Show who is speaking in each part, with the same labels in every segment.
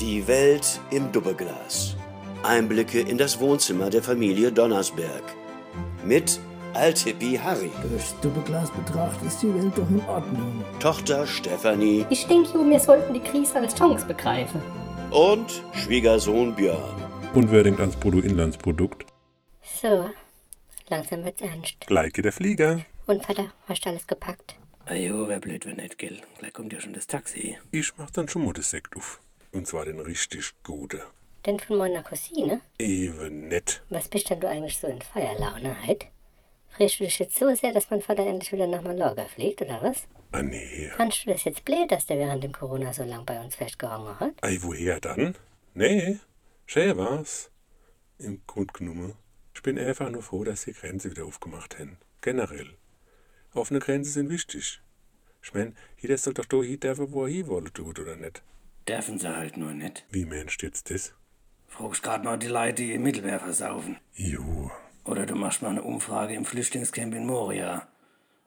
Speaker 1: Die Welt im Doppelglas. Einblicke in das Wohnzimmer der Familie Donnersberg. Mit Althippie Harry,
Speaker 2: Durchs Doppelglas betrachtet ist die Welt doch in Ordnung.
Speaker 1: Tochter Stefanie
Speaker 3: Ich denke, wir sollten die Krise als Chance begreifen.
Speaker 1: und Schwiegersohn Björn.
Speaker 4: Unwürdig als Bruttoinlandsprodukt.
Speaker 3: So, langsam wird's ernst.
Speaker 4: Gleich geht der Flieger.
Speaker 3: Und Vater, hast du alles gepackt?
Speaker 5: Ajo, wär blöd, wenn nicht, gell? Gleich kommt ja schon das Taxi.
Speaker 4: Ich mach dann schon mal das Sekt auf. Und zwar den richtig guten.
Speaker 3: Denn von meiner Cousine?
Speaker 4: Eben nett.
Speaker 3: Was bist denn du eigentlich so in Feierlaune heute? Frischst du dich jetzt so sehr, dass mein Vater endlich wieder nach Mallorca fliegt, oder was?
Speaker 4: Ah nee.
Speaker 3: Fandst du das jetzt blöd, dass der während dem Corona so lang bei uns festgehangen hat?
Speaker 4: Ei, woher dann? Nee, schön war's. Im Grund genommen. Ich bin einfach nur froh, dass die Grenze wieder aufgemacht haben. Generell. Offene Grenzen sind wichtig. Ich mein, jeder soll doch da hin dürfen, wo er hin wollen tut, oder nicht?
Speaker 5: Dürfen sie halt nur nicht.
Speaker 4: Wie meinst du jetzt das?
Speaker 5: Fragst grad noch die Leute, die im Mittelmeer versaufen.
Speaker 4: Jo.
Speaker 5: Oder du machst mal eine Umfrage im Flüchtlingscamp in Moria.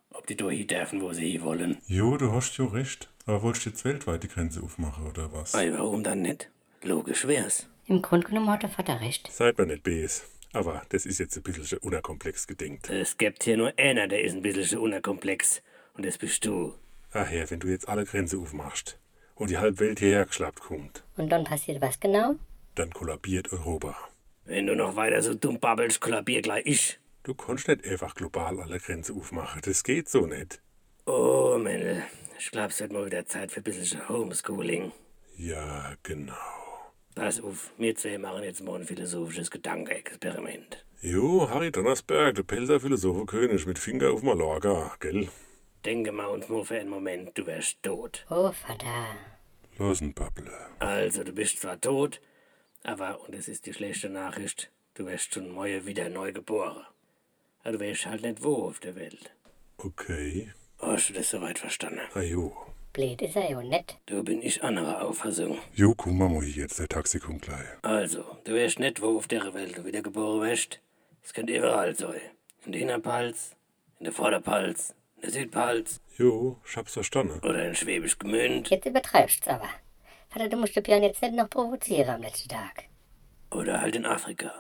Speaker 5: Ob die da hin dürfen, wo sie hin wollen.
Speaker 4: Jo, du hast jo recht. Aber wolltest du jetzt weltweit die Grenze aufmachen, oder was?
Speaker 5: Ei, warum dann nicht? Logisch wär's.
Speaker 3: Im Grunde genommen hat der Vater recht.
Speaker 4: Seid mir nicht bes. Aber das ist jetzt ein bisschen unerkomplex gedenkt.
Speaker 5: Es gibt hier nur einer, der ist ein bisschen unerkomplex. Und das bist du.
Speaker 4: Ach ja, wenn du jetzt alle Grenzen aufmachst und die halbe Welt hierher geschlappt kommt,
Speaker 3: Und dann passiert was genau?
Speaker 4: dann kollabiert Europa.
Speaker 5: Wenn du noch weiter so dumm babbelst, kollabier gleich ich.
Speaker 4: Du kannst nicht einfach global alle Grenzen aufmachen. Das geht so nicht.
Speaker 5: Oh, Mendel. Ich glaub, es wird mal wieder Zeit für ein bisschen Homeschooling.
Speaker 4: Ja, genau.
Speaker 5: Pass auf, wir zwei machen jetzt mal ein philosophisches Gedankenexperiment.
Speaker 4: Jo, Harry Donnersberg, der Pelzer Philosophenkönig mit Finger auf Mallorca, gell?
Speaker 5: Denke mal uns mal für einen Moment, du wärst tot.
Speaker 3: Oh, Vater.
Speaker 4: Losen Papple.
Speaker 5: Also, du bist zwar tot, aber, und es ist die schlechte Nachricht, du wärst schon morgen wieder neu geboren. Aber du wärst halt nicht wo auf der Welt.
Speaker 4: Okay.
Speaker 5: Hast du das soweit verstanden?
Speaker 4: Ah jo.
Speaker 3: Blöd ist er ja nicht.
Speaker 5: Da bin ich anderer Auffassung.
Speaker 4: Jo, komm mal hier jetzt, der Taxi kommt gleich.
Speaker 5: Also, du wärst nicht wo auf der Welt du wieder geboren wärst. Es könnte überall sein. In der Innerpalz, in der Vorderpalz, Südpalz
Speaker 4: Jo, ich hab's verstanden.
Speaker 5: oder in Schwäbisch Gmünd
Speaker 3: Jetzt übertreibst's aber. Vater, du musst den Björn jetzt nicht noch provozieren am letzten Tag.
Speaker 5: oder halt in Afrika.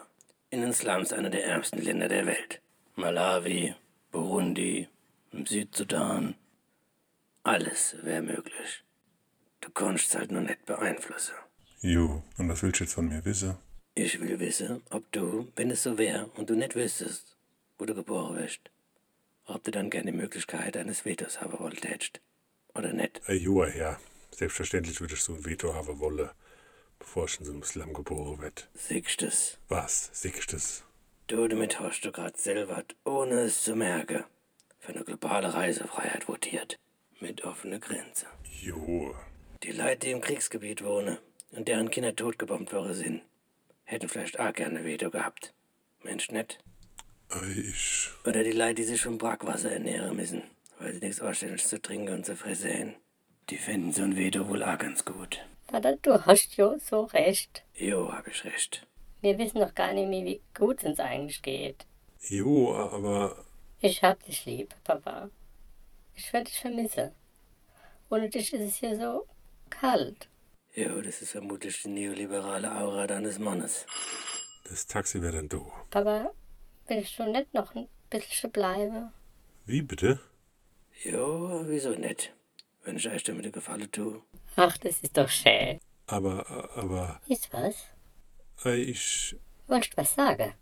Speaker 5: In den Slums einer der ärmsten Länder der Welt. Malawi, Burundi, im Südsudan. Alles wäre möglich. Du konntest halt nur nicht beeinflussen.
Speaker 4: Jo, und was willst du jetzt von mir wissen?
Speaker 5: Ich will wissen, ob du, wenn es so wäre und du nicht wüsstest, wo du geboren wirst, ob du dann gerne die Möglichkeit eines Vetos haben wollt hättest. Oder nicht.
Speaker 4: Ey, jo, ja. Selbstverständlich würde ich so ein Veto haben wollen, bevor ich in so einem Slum geboren werd.
Speaker 5: Siehst es.
Speaker 4: Was? Siehst du das?
Speaker 5: Du, damit hast du grad selber, ohne es zu merken, für eine globale Reisefreiheit votiert. Mit offener Grenze.
Speaker 4: Jo.
Speaker 5: Die Leute, die im Kriegsgebiet wohnen und deren Kinder totgebombt worden sind, hätten vielleicht auch gerne Veto gehabt. Mensch, nicht?
Speaker 4: Ey, ich.
Speaker 5: Oder die Leute, die sich vom Brackwasser ernähren müssen, weil sie nichts Anständiges zu trinken und zu fressen haben. Die finden so ein Veto wohl auch ganz gut.
Speaker 3: Vater, du hast ja so recht.
Speaker 5: Jo, hab ich recht.
Speaker 3: Wir wissen noch gar nicht mehr, wie gut es uns eigentlich geht.
Speaker 4: Jo, aber.
Speaker 3: Ich hab dich lieb, Papa. Ich werde dich vermissen. Ohne dich ist es hier so kalt.
Speaker 5: Jo, das ist vermutlich die neoliberale Aura deines Mannes.
Speaker 4: Das Taxi wäre dann da.
Speaker 3: Papa, willst du nicht noch ein bisschen bleiben?
Speaker 4: Wie bitte?
Speaker 5: Jo, wieso nicht? Wenn ich euch damit gefallen tue.
Speaker 3: Ach, das ist doch schön.
Speaker 4: Aber, aber.
Speaker 3: Ist was?
Speaker 4: Ey, ich.
Speaker 3: Wolltest du was sagen?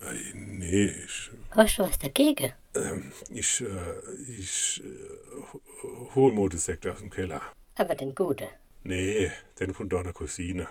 Speaker 4: Ey, nee, ich.
Speaker 3: Hast du was dagegen?
Speaker 4: Ähm, ich, äh, ich. Äh, hol mal das Sekt aus dem Keller.
Speaker 3: Aber den Gute.
Speaker 4: Nee, den von deiner Cousine.